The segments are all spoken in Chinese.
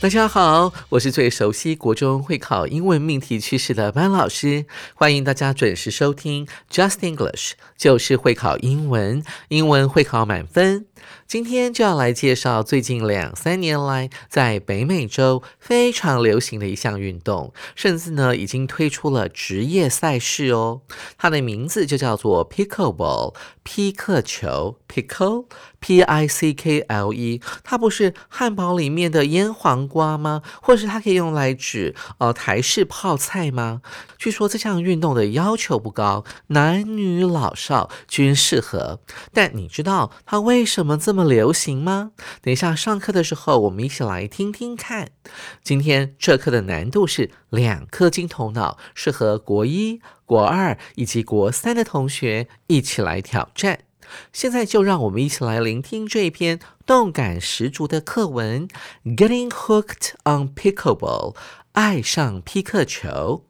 大家好，我是最熟悉国中会考英文命题趋势的班老师，欢迎大家准时收听 Just English，就是会考英文，英文会考满分。今天就要来介绍最近两三年来在北美洲非常流行的一项运动，甚至呢已经推出了职业赛事哦。它的名字就叫做 Pickleball，匹克球，Pickle P I C K L E，它不是汉堡里面的腌黄瓜吗？或是它可以用来指呃台式泡菜吗？据说这项运动的要求不高，男女老少均适合。但你知道它为什么这么？流行吗？等一下上课的时候，我们一起来听听看。今天这课的难度是两颗金头脑，适合国一、国二以及国三的同学一起来挑战。现在就让我们一起来聆听这篇动感十足的课文《Getting Hooked on Pickleball》，爱上匹克球。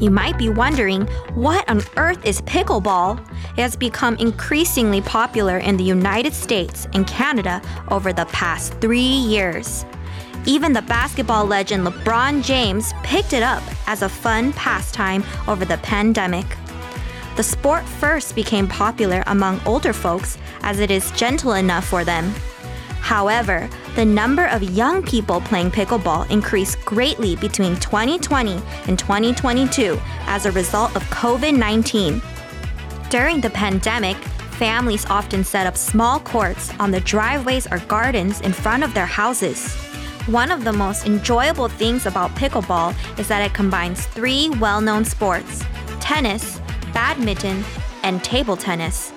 You might be wondering, what on earth is pickleball? It has become increasingly popular in the United States and Canada over the past three years. Even the basketball legend LeBron James picked it up as a fun pastime over the pandemic. The sport first became popular among older folks as it is gentle enough for them However, the number of young people playing pickleball increased greatly between 2020 and 2022 as a result of COVID 19. During the pandemic, families often set up small courts on the driveways or gardens in front of their houses. One of the most enjoyable things about pickleball is that it combines three well known sports tennis, badminton, and table tennis.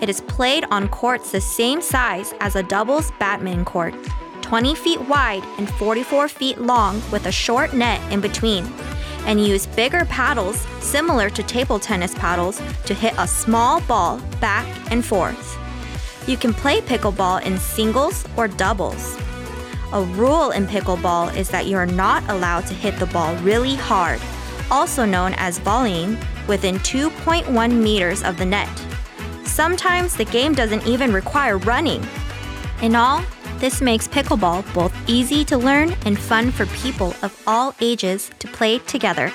It is played on courts the same size as a doubles badminton court, 20 feet wide and 44 feet long with a short net in between, and use bigger paddles similar to table tennis paddles to hit a small ball back and forth. You can play pickleball in singles or doubles. A rule in pickleball is that you are not allowed to hit the ball really hard, also known as volleying, within 2.1 meters of the net. Sometimes the game doesn't even require running. In all, this makes pickleball both easy to learn and fun for people of all ages to play together.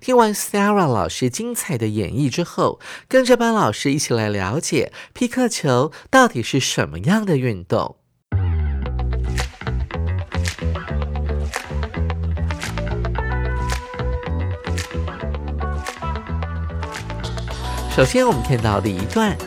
听完 Sarah 老师精彩的演绎之后，跟着班老师一起来了解皮克球到底是什么样的运动。 首先，我们看到第一段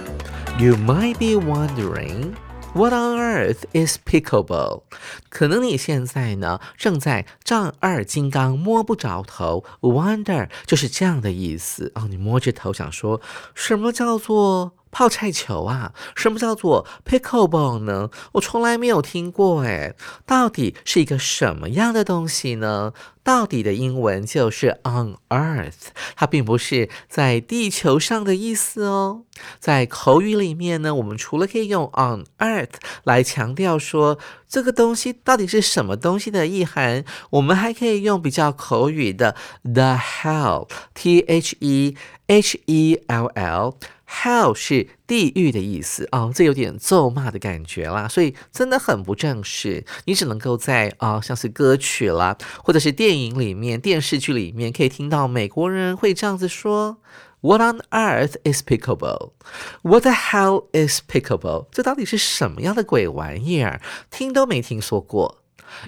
，You might be wondering what on earth is pickleball？可能你现在呢正在丈二金刚摸不着头，wonder 就是这样的意思哦。你摸着头想说，什么叫做泡菜球啊？什么叫做 pickleball 呢？我从来没有听过诶，到底是一个什么样的东西呢？到底的英文就是 on earth，它并不是在地球上的意思哦。在口语里面呢，我们除了可以用 on earth 来强调说这个东西到底是什么东西的意涵，我们还可以用比较口语的 the hell，t h e h e l l。Hell 是地狱的意思哦，这有点咒骂的感觉啦，所以真的很不正式。你只能够在啊，像是歌曲啦，或者是电影里面、电视剧里面，可以听到美国人会这样子说：“What on earth is pickleable？What the hell is pickleable？这到底是什么样的鬼玩意儿？听都没听说过。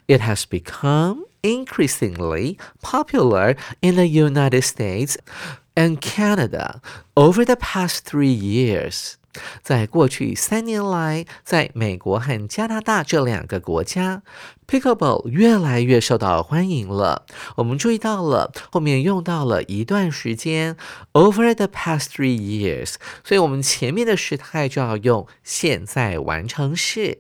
It has become increasingly popular in the United States. and Canada over the past three years. 在过去三年来，在美国和加拿大这两个国家 Pickleball 越来越受到欢迎了。我们注意到了后面用到了一段时间，over the past three years，所以我们前面的时态就要用现在完成式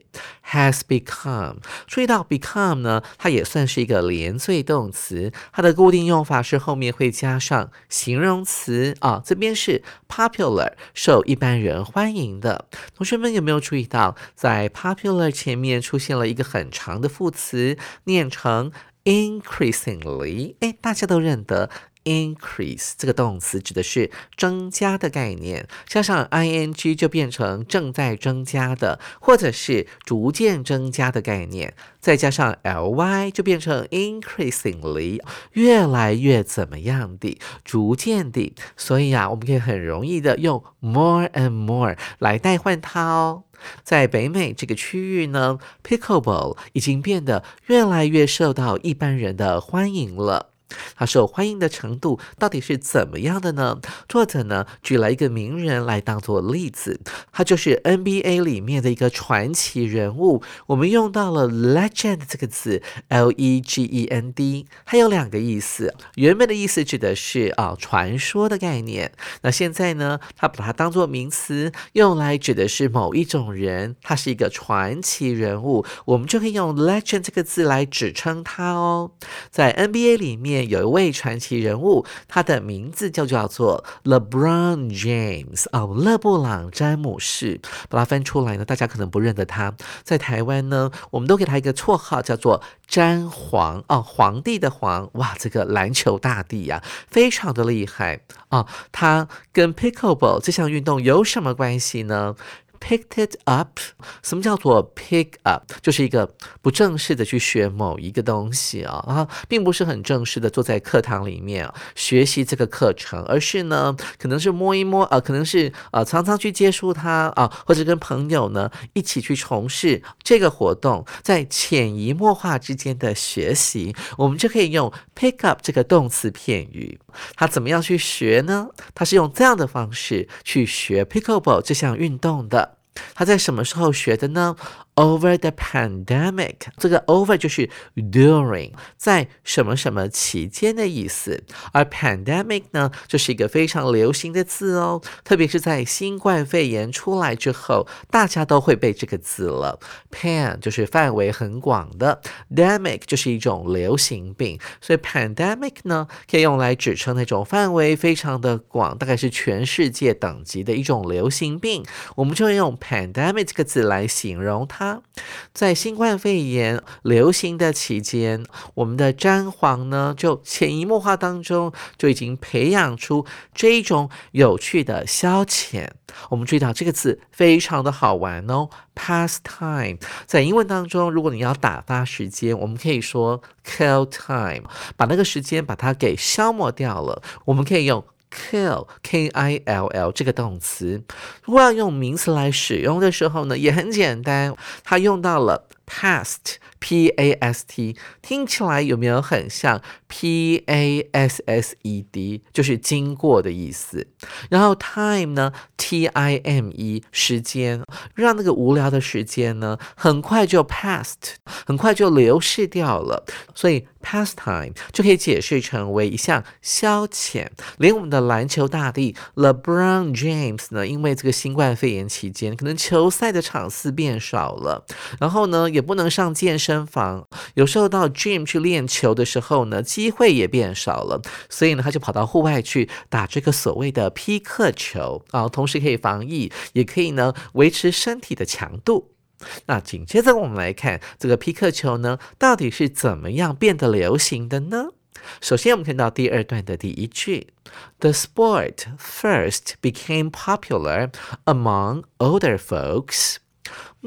has become。注意到 become 呢，它也算是一个连缀动词，它的固定用法是后面会加上形容词啊。这边是 popular，受一般人欢迎的。同学们有没有注意到，在 popular 前面出现了一个很长的副？词念成 increasingly，哎，大家都认得 increase 这个动词指的是增加的概念，加上 ing 就变成正在增加的，或者是逐渐增加的概念，再加上 ly 就变成 increasingly，越来越怎么样的，逐渐的。所以啊，我们可以很容易的用 more and more 来代换它哦。在北美这个区域呢，pickleball 已经变得越来越受到一般人的欢迎了。它受欢迎的程度到底是怎么样的呢？作者呢举了一个名人来当做例子，他就是 NBA 里面的一个传奇人物。我们用到了 legend 这个字，L E G E N D，它有两个意思。原本的意思指的是啊传说的概念，那现在呢，他把它当做名词用来指的是某一种人，他是一个传奇人物，我们就可以用 legend 这个字来指称他哦。在 NBA 里面。有一位传奇人物，他的名字就叫做 LeBron James 哦，勒布朗詹姆士。把它翻出来呢，大家可能不认得他。在台湾呢，我们都给他一个绰号，叫做詹皇哦，皇帝的皇。哇，这个篮球大帝呀，非常的厉害啊。他跟 Pickleball 这项运动有什么关系呢？Picked it up，什么叫做 pick up？就是一个不正式的去学某一个东西啊，啊，并不是很正式的坐在课堂里面学习这个课程，而是呢，可能是摸一摸啊，可能是啊，常常去接触它啊，或者跟朋友呢一起去从事这个活动，在潜移默化之间的学习，我们就可以用 pick up 这个动词片语。他怎么样去学呢？他是用这样的方式去学 pickleball 这项运动的。他在什么时候学的呢？？Over the pandemic，这个 over 就是 during，在什么什么期间的意思。而 pandemic 呢，就是一个非常流行的字哦，特别是在新冠肺炎出来之后，大家都会背这个字了。pan 就是范围很广的，demic 就是一种流行病，所以 pandemic 呢，可以用来指称那种范围非常的广，大概是全世界等级的一种流行病。我们就用 pandemic 这个字来形容它。在新冠肺炎流行的期间，我们的詹皇呢，就潜移默化当中就已经培养出这一种有趣的消遣。我们注意到这个字非常的好玩哦，pastime。在英文当中，如果你要打发时间，我们可以说 kill time，把那个时间把它给消磨掉了。我们可以用。Kill k i l l 这个动词，如果要用名词来使用的时候呢，也很简单，它用到了 past。P A S T 听起来有没有很像 P A S S E D，就是经过的意思。然后 time 呢，T I M E 时间，让那个无聊的时间呢，很快就 passed，很快就流逝掉了。所以 pastime 就可以解释成为一项消遣。连我们的篮球大帝 LeBron James 呢，因为这个新冠肺炎期间，可能球赛的场次变少了，然后呢，也不能上健身。身房有时候到 gym 去练球的时候呢，机会也变少了，所以呢，他就跑到户外去打这个所谓的匹克球啊，同时可以防疫，也可以呢维持身体的强度。那紧接着我们来看这个匹克球呢，到底是怎么样变得流行的呢？首先，我们看到第二段的第一句：The sport first became popular among older folks。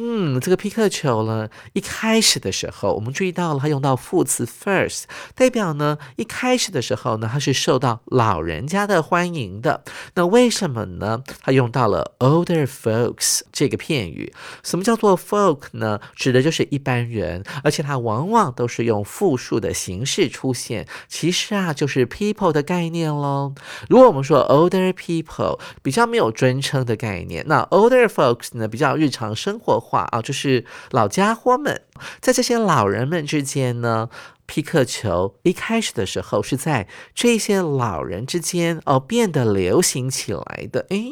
嗯，这个皮克球呢，一开始的时候，我们注意到了它用到副词 first，代表呢一开始的时候呢，它是受到老人家的欢迎的。那为什么呢？它用到了 older folks 这个片语。什么叫做 folk 呢？指的就是一般人，而且它往往都是用复数的形式出现。其实啊，就是 people 的概念喽。如果我们说 older people，比较没有尊称的概念，那 older folks 呢，比较日常生活。话啊，就是老家伙们，在这些老人们之间呢，皮克球一开始的时候是在这些老人之间哦变得流行起来的。诶，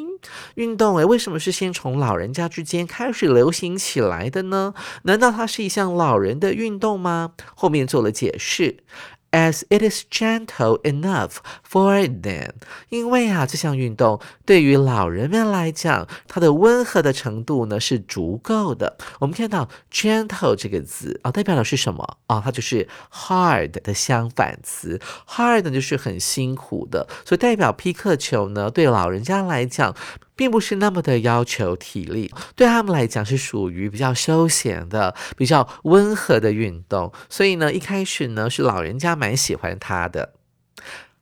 运动诶，为什么是先从老人家之间开始流行起来的呢？难道它是一项老人的运动吗？后面做了解释。As it is gentle enough for them，因为啊，这项运动对于老人们来讲，它的温和的程度呢是足够的。我们看到 gentle 这个字啊，代表的是什么啊？它就是 hard 的相反词，hard 呢就是很辛苦的，所以代表皮克球呢，对老人家来讲。并不是那么的要求体力，对他们来讲是属于比较休闲的、比较温和的运动。所以呢，一开始呢是老人家蛮喜欢它的。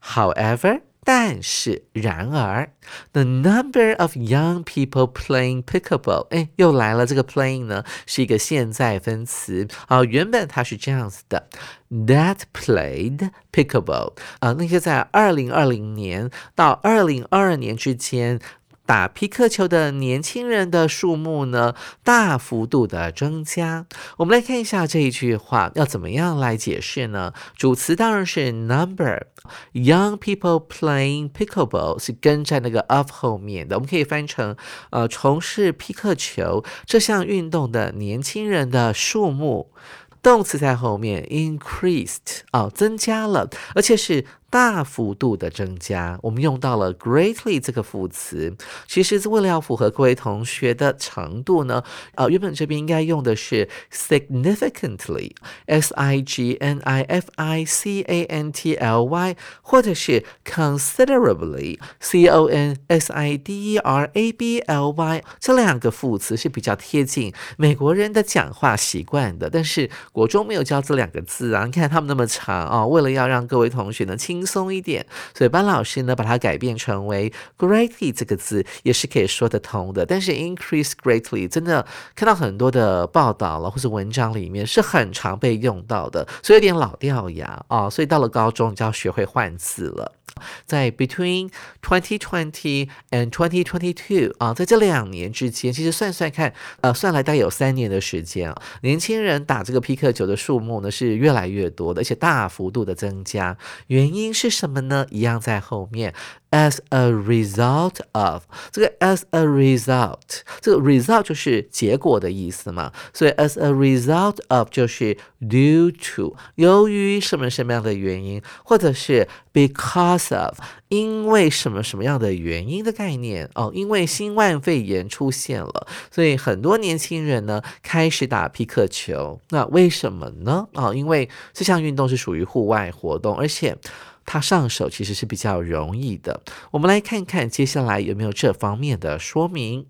However，但是然而，the number of young people playing pickleball，哎，又来了。这个 playing 呢是一个现在分词啊，原本它是这样子的：that played pickleball 啊，那些在二零二零年到二零二二年之间。打皮克球的年轻人的数目呢，大幅度的增加。我们来看一下这一句话要怎么样来解释呢？主词当然是 number。Young people playing pickleball 是跟在那个 of 后面的，我们可以翻成呃，从事皮克球这项运动的年轻人的数目。动词在后面，increased 啊，增加了，而且是。大幅度的增加，我们用到了 greatly 这个副词，其实是为了要符合各位同学的程度呢。呃，原本这边应该用的是 significantly，s i g n i f i c a n t l y，或者是 considerably，c o n s i d e r a b l y，这两个副词是比较贴近美国人的讲话习惯的。但是国中没有教这两个字啊，你看他们那么长啊，为了要让各位同学呢轻松一点，所以班老师呢把它改变成为 greatly 这个字也是可以说得通的。但是 increase greatly 真的看到很多的报道了或是文章里面是很常被用到的，所以有点老掉牙啊。所以到了高中你就要学会换字了。在 between twenty twenty and twenty twenty two 啊，在这两年之间，其实算算看，呃，算来大概有三年的时间啊，年轻人打这个皮克球的数目呢是越来越多的，而且大幅度的增加。原因是什么呢？一样在后面。As a result of 这个 as a result，这个 result 就是结果的意思嘛，所以 as a result of 就是 due to 由于什么什么样的原因，或者是 because of 因为什么什么样的原因的概念哦，因为新冠肺炎出现了，所以很多年轻人呢开始打皮克球。那为什么呢？啊，因为这项运动是属于户外活动，而且。它上手其实是比较容易的。我们来看看接下来有没有这方面的说明。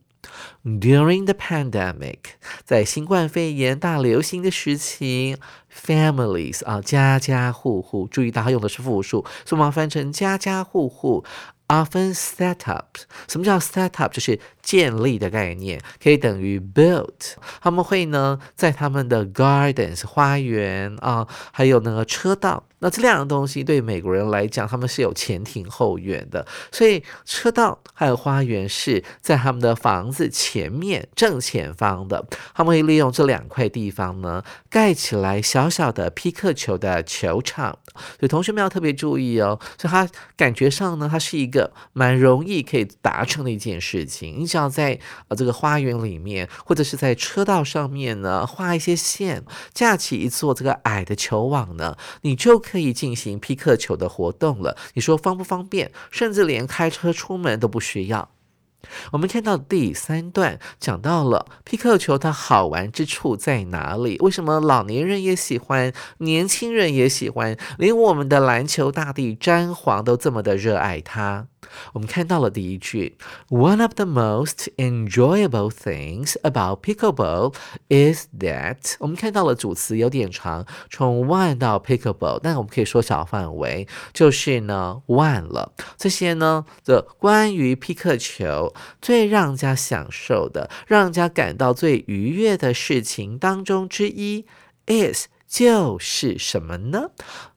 During the pandemic，在新冠肺炎大流行的时期，families 啊，家家户户，注意到它用的是复数，所以我们翻成家家户户。Often set up，什么叫 set up？就是建立的概念，可以等于 built。他们会呢，在他们的 gardens 花园啊，还有那个车道。那这两个东西对美国人来讲，他们是有前庭后院的，所以车道还有花园是在他们的房子前面正前方的。他们会利用这两块地方呢，盖起来小小的皮克球的球场。所以同学们要特别注意哦。所以它感觉上呢，它是一个蛮容易可以达成的一件事情。你只要在呃这个花园里面，或者是在车道上面呢，画一些线，架起一座这个矮的球网呢，你就可。可以进行皮克球的活动了，你说方不方便？甚至连开车出门都不需要。我们看到第三段讲到了皮克球它好玩之处在哪里？为什么老年人也喜欢，年轻人也喜欢，连我们的篮球大帝詹皇都这么的热爱它？我们看到了第一句，One of the most enjoyable things about pickleball is that 我们看到了主词有点长，从 one 到 pickleball，但我们可以缩小范围，就是呢 one 了。这些呢的关于皮克球最让人家享受的、让人家感到最愉悦的事情当中之一，is 就是什么呢？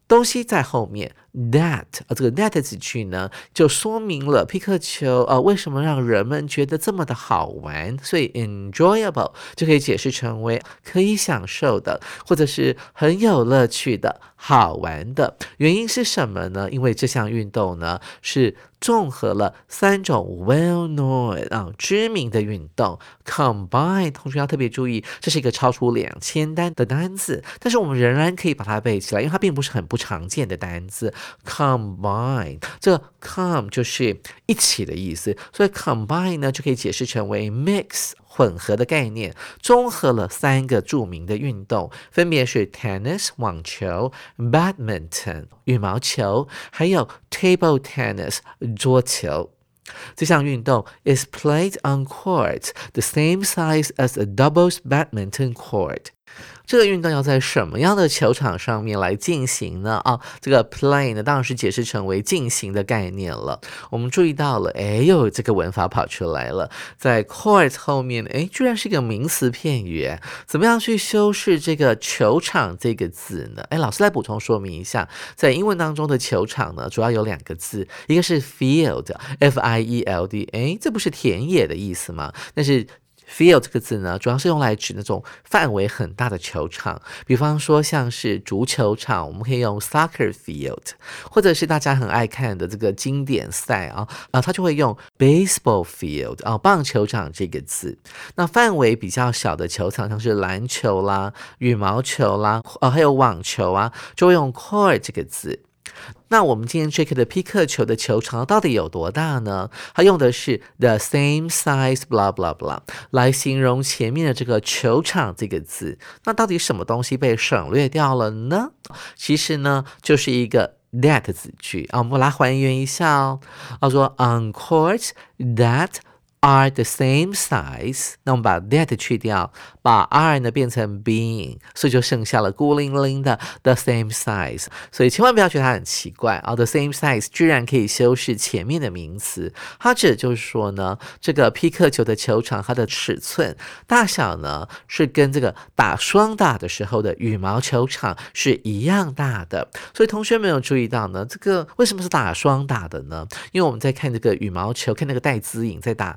东西在后面，that 啊，这个 that 子句呢，就说明了皮克球啊为什么让人们觉得这么的好玩，所以 enjoyable 就可以解释成为可以享受的，或者是很有乐趣的好玩的。原因是什么呢？因为这项运动呢是。综合了三种 well known 啊知名的运动 combine，同学要特别注意，这是一个超出两千单的单词，但是我们仍然可以把它背起来，因为它并不是很不常见的单词。combine 这 come 就是一起的意思，所以 combine 呢就可以解释成为 mix。混合的概念，综合了三个着名的运动，分别是 tennis 网球、badminton 羽毛球，还有 table tennis 桌球。这项运动 is played on courts the same size as a doubles badminton court。 这个运动要在什么样的球场上面来进行呢？啊，这个 play 呢，当然是解释成为进行的概念了。我们注意到了，哎呦，这个文法跑出来了，在 court 后面，哎，居然是一个名词片语。怎么样去修饰这个球场这个字呢？哎，老师来补充说明一下，在英文当中的球场呢，主要有两个字，一个是 field，f i e l d，哎，这不是田野的意思吗？但是 Field 这个字呢，主要是用来指那种范围很大的球场，比方说像是足球场，我们可以用 soccer field，或者是大家很爱看的这个经典赛啊啊，它就会用 baseball field 啊，棒球场这个字。那范围比较小的球场，像是篮球啦、羽毛球啦，啊，还有网球啊，就会用 court 这个字。那我们今天这个的匹克球的球场到底有多大呢？它用的是 the same size blah blah blah 来形容前面的这个球场这个字。那到底什么东西被省略掉了呢？其实呢，就是一个 that 子句啊。我们来还原一下哦。他说 on court that。Are the same size，那我们把 that 去掉，把 are 呢变成 being，所以就剩下了孤零零的 the same size。所以千万不要觉得它很奇怪啊，the same size 居然可以修饰前面的名词，它指的就是说呢，这个匹克球的球场它的尺寸大小呢是跟这个打双打的时候的羽毛球场是一样大的。所以同学没有注意到呢，这个为什么是打双打的呢？因为我们在看这个羽毛球，看那个戴资颖在打。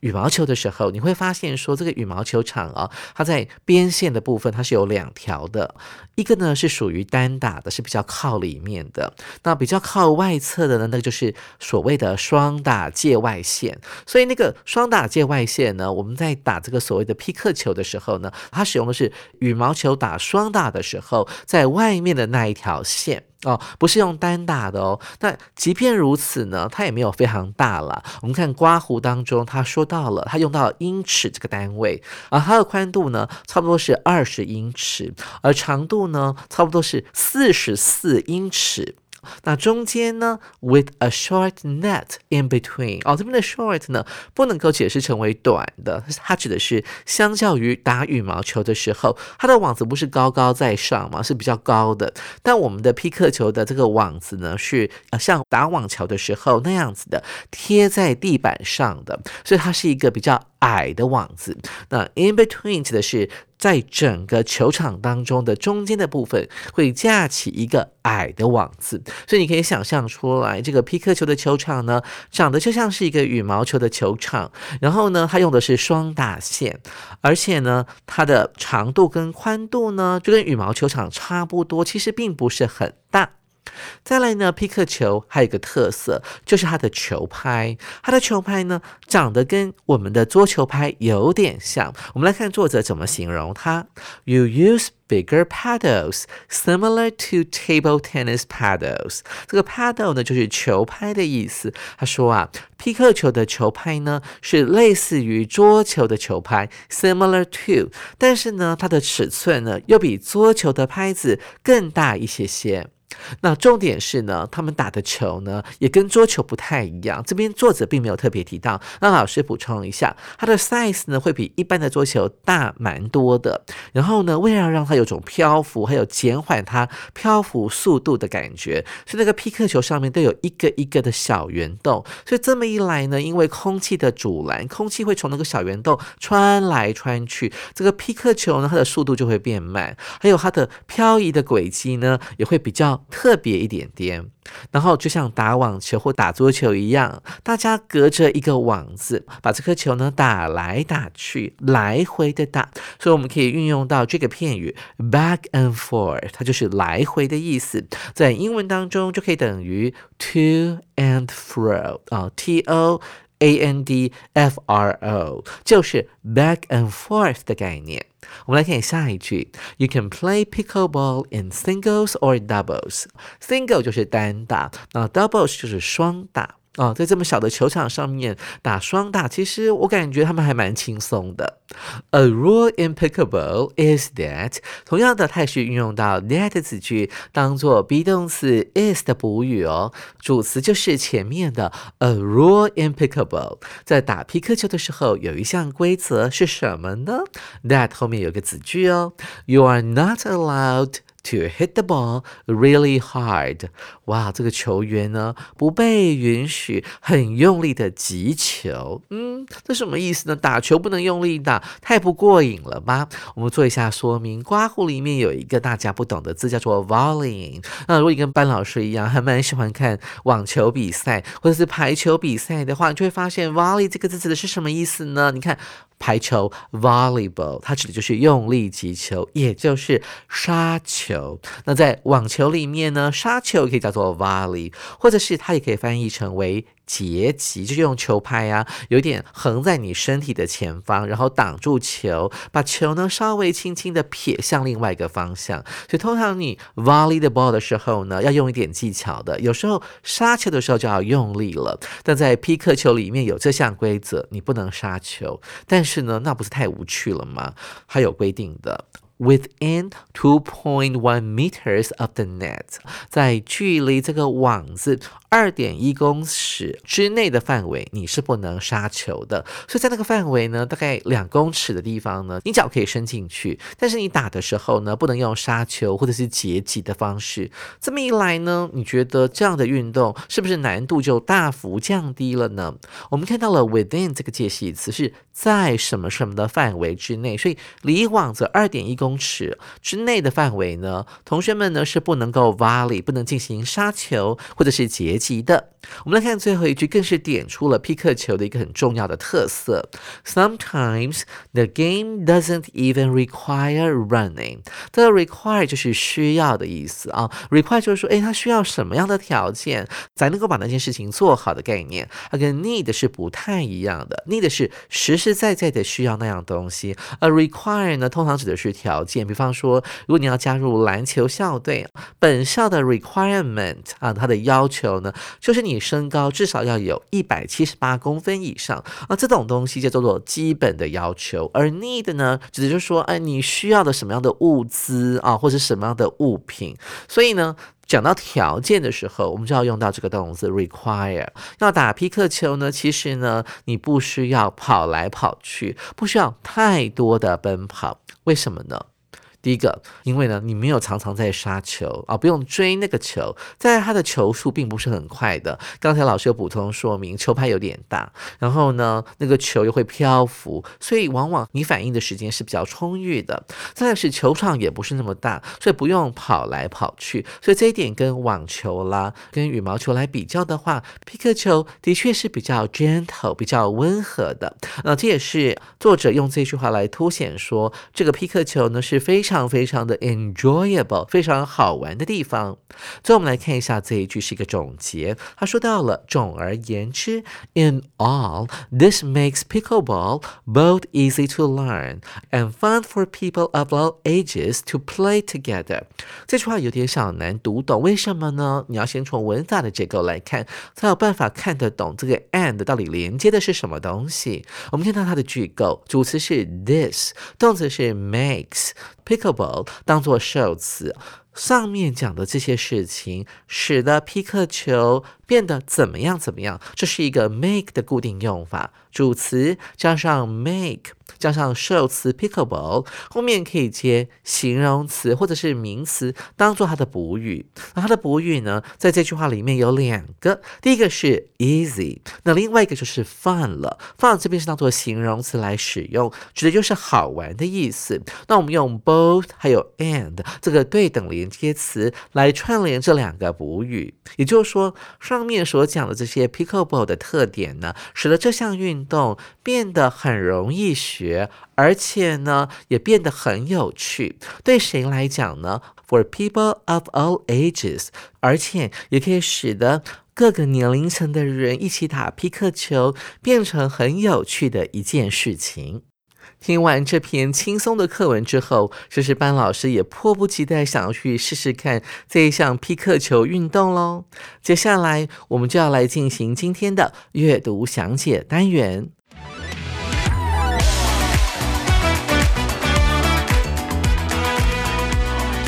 羽毛球的时候，你会发现说，这个羽毛球场啊，它在边线的部分它是有两条的，一个呢是属于单打的，是比较靠里面的；那比较靠外侧的呢，那个就是所谓的双打界外线。所以那个双打界外线呢，我们在打这个所谓的匹克球的时候呢，它使用的是羽毛球打双打的时候，在外面的那一条线。哦，不是用单打的哦。那即便如此呢，它也没有非常大了。我们看刮胡当中，他说到了，它用到英尺这个单位，而它的宽度呢，差不多是二十英尺，而长度呢，差不多是四十四英尺。那中间呢，with a short net in between，哦，这边的 short 呢不能够解释成为短的，它指的是相较于打羽毛球的时候，它的网子不是高高在上吗？是比较高的。但我们的匹克球的这个网子呢，是呃像打网球的时候那样子的，贴在地板上的，所以它是一个比较矮的网子。那 in between 指的是。在整个球场当中的中间的部分会架起一个矮的网子，所以你可以想象出来，这个皮克球的球场呢，长得就像是一个羽毛球的球场。然后呢，它用的是双打线，而且呢，它的长度跟宽度呢，就跟羽毛球场差不多，其实并不是很大。再来呢，皮克球还有一个特色，就是它的球拍。它的球拍呢，长得跟我们的桌球拍有点像。我们来看作者怎么形容它。You use bigger paddles similar to table tennis paddles。这个 paddle 呢，就是球拍的意思。他说啊，皮克球的球拍呢，是类似于桌球的球拍，similar to，但是呢，它的尺寸呢，又比桌球的拍子更大一些些。那重点是呢，他们打的球呢也跟桌球不太一样。这边作者并没有特别提到，那老师补充一下，它的 size 呢会比一般的桌球大蛮多的。然后呢，为了让它有种漂浮，还有减缓它漂浮速度的感觉，所以那个匹克球上面都有一个一个的小圆洞。所以这么一来呢，因为空气的阻拦，空气会从那个小圆洞穿来穿去，这个匹克球呢它的速度就会变慢，还有它的漂移的轨迹呢也会比较。特别一点点，然后就像打网球或打桌球一样，大家隔着一个网子，把这颗球呢打来打去，来回的打。所以我们可以运用到这个片语 back and forth，它就是来回的意思。在英文当中就可以等于 to and fro 啊，t o a n d f r o，就是 back and forth 的概念。我们来看下一句，You can play pickleball in singles or doubles。Single 就是单打，那 doubles 就是双打。 啊，在这么小的球场上面打双打，其实我感觉他们还蛮轻松的。A rule in pickleball is that，同样的，它也是运用到 that 子句当做 be 动词 is 的补语哦，主词就是前面的 a rule in pickleball。在打皮克球的时候，有一项规则是什么呢？That 后面有个子句哦，You are not allowed。To hit the ball really hard，哇，这个球员呢不被允许很用力的击球，嗯，这什么意思呢？打球不能用力打，太不过瘾了吧？我们做一下说明。刮胡里面有一个大家不懂的字，叫做 volley。那如果你跟班老师一样，还蛮喜欢看网球比赛或者是排球比赛的话，你就会发现 volley 这个字指的是什么意思呢？你看。排球 volleyball，它指的就是用力击球，也就是杀球。那在网球里面呢，杀球可以叫做 volley，或者是它也可以翻译成为。截击就是用球拍啊，有点横在你身体的前方，然后挡住球，把球呢稍微轻轻的撇向另外一个方向。所以通常你 volley the ball 的时候呢，要用一点技巧的。有时候杀球的时候就要用力了。但在匹克球里面有这项规则，你不能杀球。但是呢，那不是太无趣了吗？还有规定的。Within two point one meters of the net，在距离这个网子二点一公尺之内的范围，你是不能杀球的。所以在那个范围呢，大概两公尺的地方呢，你脚可以伸进去，但是你打的时候呢，不能用杀球或者是截击的方式。这么一来呢，你觉得这样的运动是不是难度就大幅降低了呢？我们看到了 within 这个介系词是在什么什么的范围之内，所以离网子二点一公。公尺之内的范围呢，同学们呢是不能够 volley，不能进行杀球或者是截击的。我们来看最后一句，更是点出了匹克球的一个很重要的特色。Sometimes the game doesn't even require running。这个 require 就是需要的意思啊，require 就是说，哎，它需要什么样的条件才能够把那件事情做好的概念。它跟 need 是不太一样的，need 是实实在在的需要那样东西，而 require 呢，通常指的是条条件。比方说，如果你要加入篮球校队，本校的 requirement 啊，它的要求呢，就是你。身高至少要有一百七十八公分以上啊，这种东西就叫做基本的要求。而 need 呢，指的就是说，哎，你需要的什么样的物资啊，或者什么样的物品。所以呢，讲到条件的时候，我们就要用到这个动词 require。要打匹克球呢，其实呢，你不需要跑来跑去，不需要太多的奔跑。为什么呢？第一个，因为呢，你没有常常在杀球啊，不用追那个球，在它的球速并不是很快的。刚才老师有补充说明，球拍有点大，然后呢，那个球又会漂浮，所以往往你反应的时间是比较充裕的。再是球场也不是那么大，所以不用跑来跑去。所以这一点跟网球啦、跟羽毛球来比较的话，皮克球的确是比较 gentle、比较温和的。那这也是作者用这句话来凸显说，这个皮克球呢是非常常。非常非常的 enjoyable，非常好玩的地方。最后我们来看一下这一句是一个总结。他说到了，总而言之，in all this makes pickleball both easy to learn and fun for people of all ages to play together。这句话有点小难读懂，为什么呢？你要先从文法的结构来看，才有办法看得懂这个 and 到底连接的是什么东西。我们看到它的句构，主词是 this，动词是 makes。 当做受词。上面讲的这些事情使得皮克球变得怎么样怎么样，这是一个 make 的固定用法，主词加上 make。加上受词 pickable，后面可以接形容词或者是名词，当做它的补语。那它的补语呢，在这句话里面有两个，第一个是 easy，那另外一个就是 fun 了。fun 这边是当做形容词来使用，指的就是好玩的意思。那我们用 both 还有 and 这个对等连接词来串联这两个补语，也就是说，上上面所讲的这些 pickleball 的特点呢，使得这项运动变得很容易学。而且呢，也变得很有趣。对谁来讲呢？For people of all ages，而且也可以使得各个年龄层的人一起打皮克球，变成很有趣的一件事情。听完这篇轻松的课文之后，诗诗班老师也迫不及待想要去试试看这一项皮克球运动喽。接下来，我们就要来进行今天的阅读详解单元。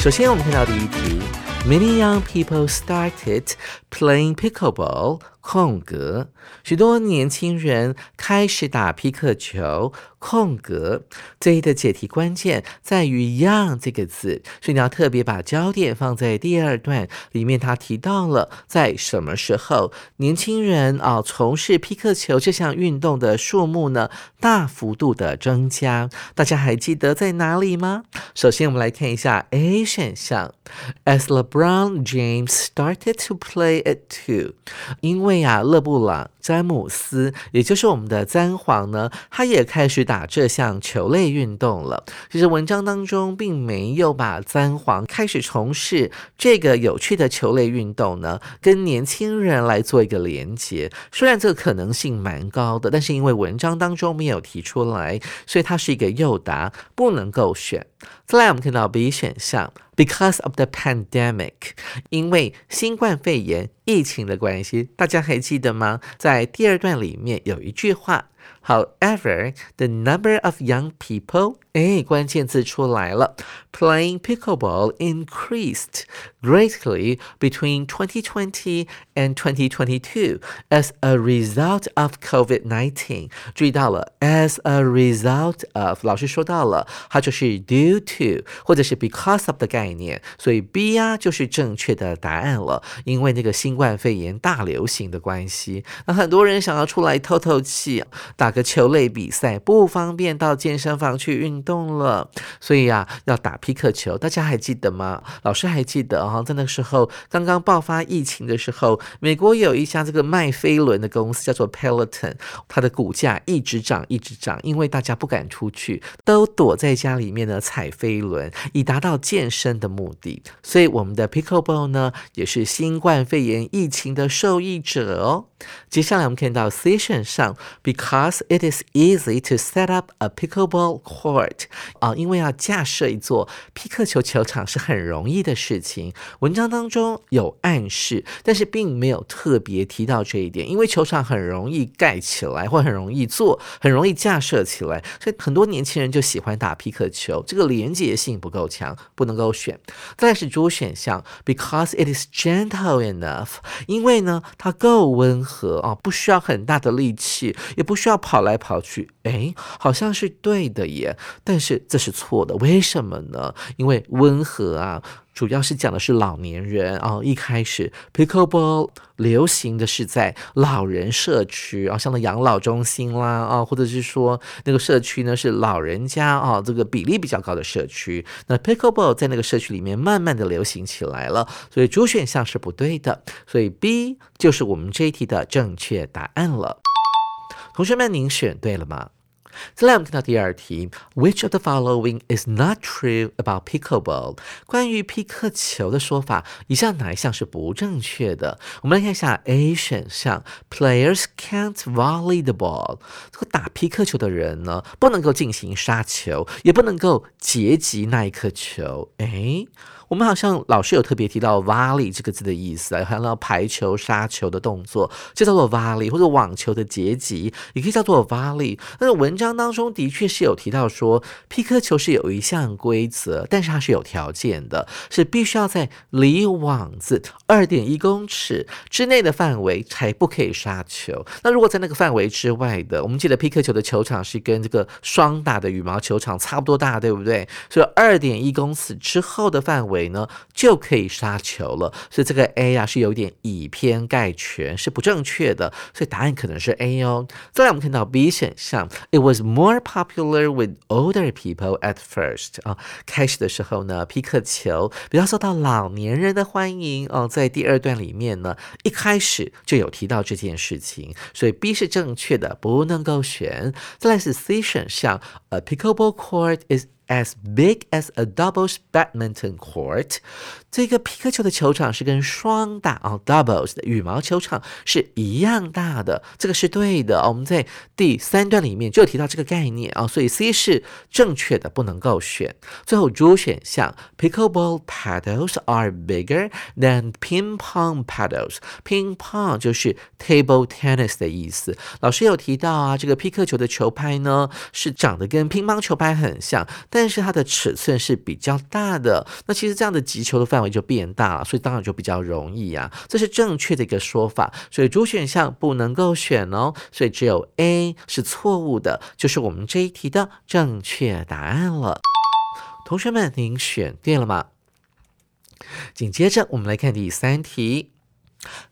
首先，我们看到第一题：Many young people started playing pickleball. 空格，许多年轻人开始打皮克球。空格，这一的解题关键在于 young 这个字，所以你要特别把焦点放在第二段里面。他提到了在什么时候年轻人啊从事皮克球这项运动的数目呢大幅度的增加。大家还记得在哪里吗？首先我们来看一下 A 选项，As LeBron James started to play it too，因为。啊，勒布朗詹姆斯，也就是我们的詹皇呢，他也开始打这项球类运动了。其实文章当中并没有把詹皇开始从事这个有趣的球类运动呢，跟年轻人来做一个连接。虽然这个可能性蛮高的，但是因为文章当中没有提出来，所以它是一个诱答，不能够选。再来，我们看到 B 选项 ，because of the pandemic，因为新冠肺炎疫情的关系，大家还记得吗？在第二段里面有一句话。However, the number of young people 哎，关键字出来了，playing pickleball increased Greatly between 2020 and 2022 as a result of COVID-19。注意到了，as a result of，老师说到了，它就是 due to 或者是 because of 的概念，所以 B 呀就是正确的答案了。因为那个新冠肺炎大流行的关系，那很多人想要出来透透气，打个球类比赛，不方便到健身房去运。动了，所以呀，要打皮克球，大家还记得吗？老师还记得哈，在那个时候刚刚爆发疫情的时候，美国有一家这个卖飞轮的公司叫做 Peloton，它的股价一直涨，一直涨，因为大家不敢出去，都躲在家里面呢踩飞轮，以达到健身的目的。所以我们的 pickleball 呢，也是新冠肺炎疫情的受益者哦。接下来我们看到 C 选上，because it is easy to set up a pickleball court 啊，因为要架设一座皮克球球场是很容易的事情。文章当中有暗示，但是并没有特别提到这一点，因为球场很容易盖起来，或很容易做，很容易架设起来，所以很多年轻人就喜欢打皮克球。这个连接性不够强，不能够选。再是主选项，because it is gentle enough，因为呢它够温。和啊，不需要很大的力气，也不需要跑来跑去。哎，好像是对的耶，但是这是错的。为什么呢？因为温和啊，主要是讲的是老年人啊。一开始 pickleball 流行的是在老人社区啊，像那养老中心啦啊，或者是说那个社区呢是老人家啊，这个比例比较高的社区。那 pickleball 在那个社区里面慢慢的流行起来了，所以主选项是不对的，所以 B 就是我们这一题的正确答案了。同学们，您选对了吗？再来，我们看到第二题，Which of the following is not true about pickleball？关于皮克球的说法，以下哪一项是不正确的？我们来看一下 A 选项，Players can't volley the ball。这个打皮克球的人呢，不能够进行杀球，也不能够截击那一颗球。诶。我们好像老师有特别提到 volley 这个字的意思啊，看到排球、杀球的动作就叫做 volley，或者网球的截击也可以叫做 volley。但是文章当中的确是有提到说，皮克球是有一项规则，但是它是有条件的，是必须要在离网子二点一公尺之内的范围才不可以杀球。那如果在那个范围之外的，我们记得皮克球的球场是跟这个双打的羽毛球场差不多大，对不对？所以二点一公尺之后的范围所以呢，就可以杀球了。所以这个 A 啊是有点以偏概全，是不正确的。所以答案可能是 A 哦。再来我们看到 B 选项，It was more popular with older people at first 啊，开始的时候呢，皮克球比较受到老年人的欢迎哦。在第二段里面呢，一开始就有提到这件事情，所以 B 是正确的，不能够选。再来是 C 选项，A pickleball court is as big as a doubles badminton court。这个皮克球的球场是跟双打啊 doubles 的羽毛球场是一样大的，这个是对的。我们在第三段里面就提到这个概念啊，所以 C 是正确的，不能够选。最后 D 选项，pickleball paddles are bigger than ping pong paddles。ping pong 就是 table tennis 的意思。老师有提到啊，这个皮克球的球拍呢是长得跟乒乓球拍很像，但但是它的尺寸是比较大的。那其实这样的击球的范围就变大了，所以当然就比较容易啊，这是正确的一个说法，所以主选项不能够选哦，所以只有 A 是错误的，就是我们这一题的正确答案了。同学们，您选对了吗？紧接着我们来看第三题。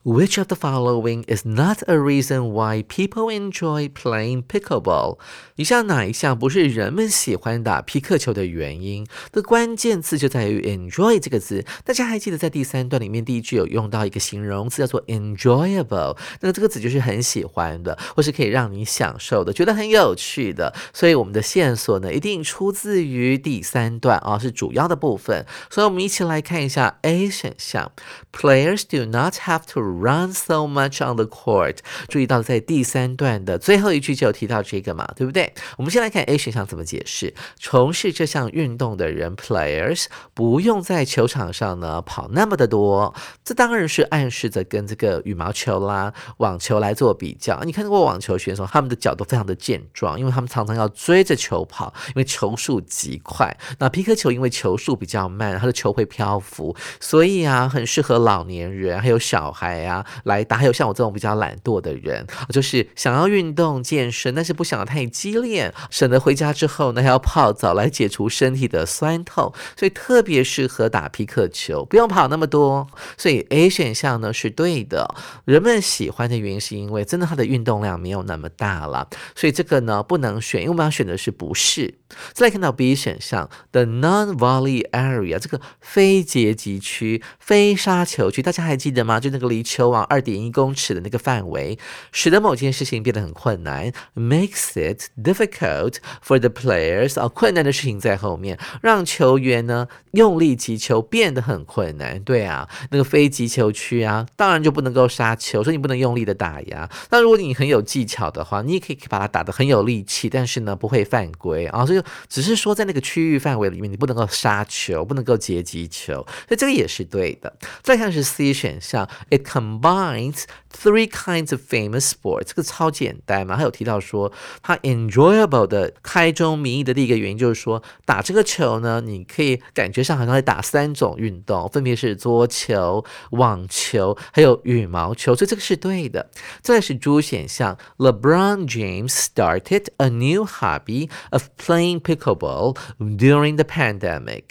Which of the following is not a reason why people enjoy playing pickleball？以下哪一项不是人们喜欢打皮克球的原因？的关键字就在于 enjoy 这个字。大家还记得在第三段里面第一句有用到一个形容词叫做 enjoyable，那这个词就是很喜欢的，或是可以让你享受的，觉得很有趣的。所以我们的线索呢，一定出自于第三段啊，是主要的部分。所以我们一起来看一下 A 选项：Players do not have to run so much on the court。注意到在第三段的最后一句就有提到这个嘛，对不对？我们先来看 A 选项怎么解释。从事这项运动的人 players 不用在球场上呢跑那么的多，这当然是暗示着跟这个羽毛球啦、网球来做比较。你看过网球选手，他们的脚都非常的健壮，因为他们常常要追着球跑，因为球速极快。那皮克球因为球速比较慢，它的球会漂浮，所以啊，很适合老年人还有小。小孩呀来打，还有像我这种比较懒惰的人，就是想要运动健身，但是不想太激烈，省得回家之后呢还要泡澡来解除身体的酸痛，所以特别适合打皮克球，不用跑那么多。所以 A 选项呢是对的，人们喜欢的原因是因为真的它的运动量没有那么大了，所以这个呢不能选，因为我们要选的是不是。再来看到 B 选项，the non-volley area 这个非截击区、非杀球区，大家还记得吗？就那个离球网二点一公尺的那个范围，使得某件事情变得很困难，makes it difficult for the players 啊，困难的事情在后面，让球员呢用力击球变得很困难。对啊，那个非击球区啊，当然就不能够杀球，所以你不能用力的打呀。那如果你很有技巧的话，你也可以把它打得很有力气，但是呢不会犯规啊。所以只是说在那个区域范围里面，你不能够杀球，不能够截击球，所以这个也是对的。再看是 C 选项。It combines three kinds of famous sports，这个超简单嘛？还有提到说，它 enjoyable 的开宗明义的第一个原因就是说，打这个球呢，你可以感觉上好像在打三种运动，分别是桌球、网球还有羽毛球，所以这个是对的。再是 D 选项，LeBron James started a new hobby of playing pickleball during the pandemic。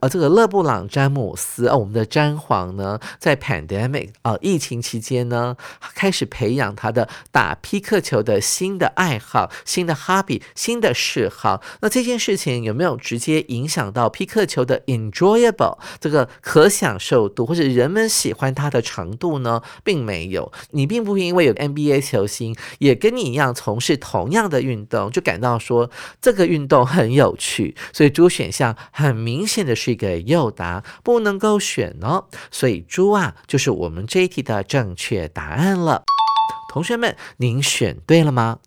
而这个勒布朗詹姆斯啊，我们的詹皇呢，在 pandemic。 啊，疫情期间呢，开始培养他的打皮克球的新的爱好、新的 hobby、新的嗜好。那这件事情有没有直接影响到皮克球的 enjoyable 这个可享受度，或者人们喜欢它的程度呢？并没有。你并不会因为有 NBA 球星也跟你一样从事同样的运动，就感到说这个运动很有趣。所以猪选项很明显的是一个诱答，不能够选哦。所以猪啊，就是我们。这一题的正确答案了，同学们，您选对了吗？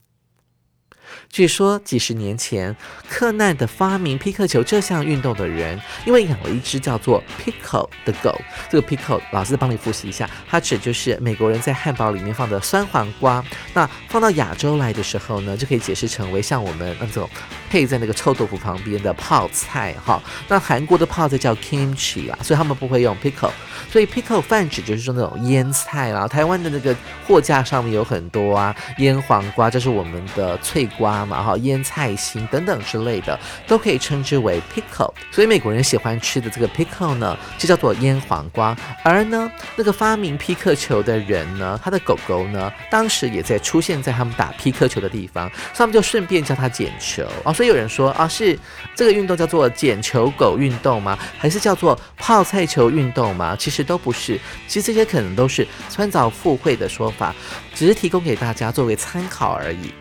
据说几十年前，克难的发明皮克球这项运动的人，因为养了一只叫做 Pico 的狗。这个 Pico 老师帮你复习一下，它指就是美国人在汉堡里面放的酸黄瓜。那放到亚洲来的时候呢，就可以解释成为像我们那种配在那个臭豆腐旁边的泡菜哈。那韩国的泡菜叫 Kimchi 啊，所以他们不会用 Pico。所以 Pico 泛指就是说那种腌菜啦。台湾的那个货架上面有很多啊，腌黄瓜，这是我们的脆瓜。瓜嘛哈，腌菜心等等之类的，都可以称之为 pickle。所以美国人喜欢吃的这个 pickle 呢，就叫做腌黄瓜。而呢，那个发明皮克球的人呢，他的狗狗呢，当时也在出现在他们打皮克球的地方，所以他们就顺便叫它捡球啊。所以有人说啊，是这个运动叫做捡球狗运动吗？还是叫做泡菜球运动吗？其实都不是，其实这些可能都是穿凿附会的说法，只是提供给大家作为参考而已。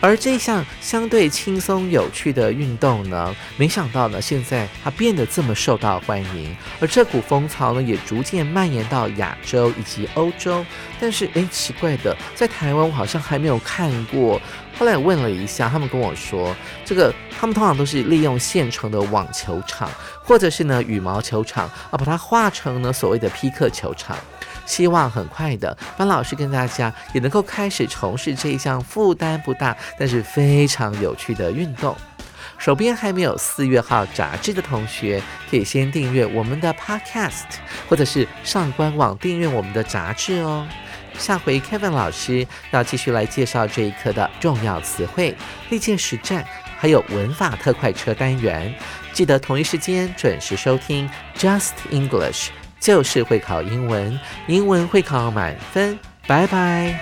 而这项相对轻松有趣的运动呢，没想到呢，现在它变得这么受到欢迎，而这股风潮呢，也逐渐蔓延到亚洲以及欧洲。但是，诶，奇怪的，在台湾我好像还没有看过。后来我问了一下，他们跟我说，这个他们通常都是利用现成的网球场，或者是呢羽毛球场啊，把它画成呢所谓的匹克球场。希望很快的，班老师跟大家也能够开始从事这一项负担不大，但是非常有趣的运动。手边还没有四月号杂志的同学，可以先订阅我们的 Podcast，或者是上官网订阅我们的杂志哦。下回 Kevin 老师要继续来介绍这一课的重要词汇、历届实战，还有文法特快车单元。记得同一时间准时收听 Just English。就是会考英文，英文会考满分，拜拜。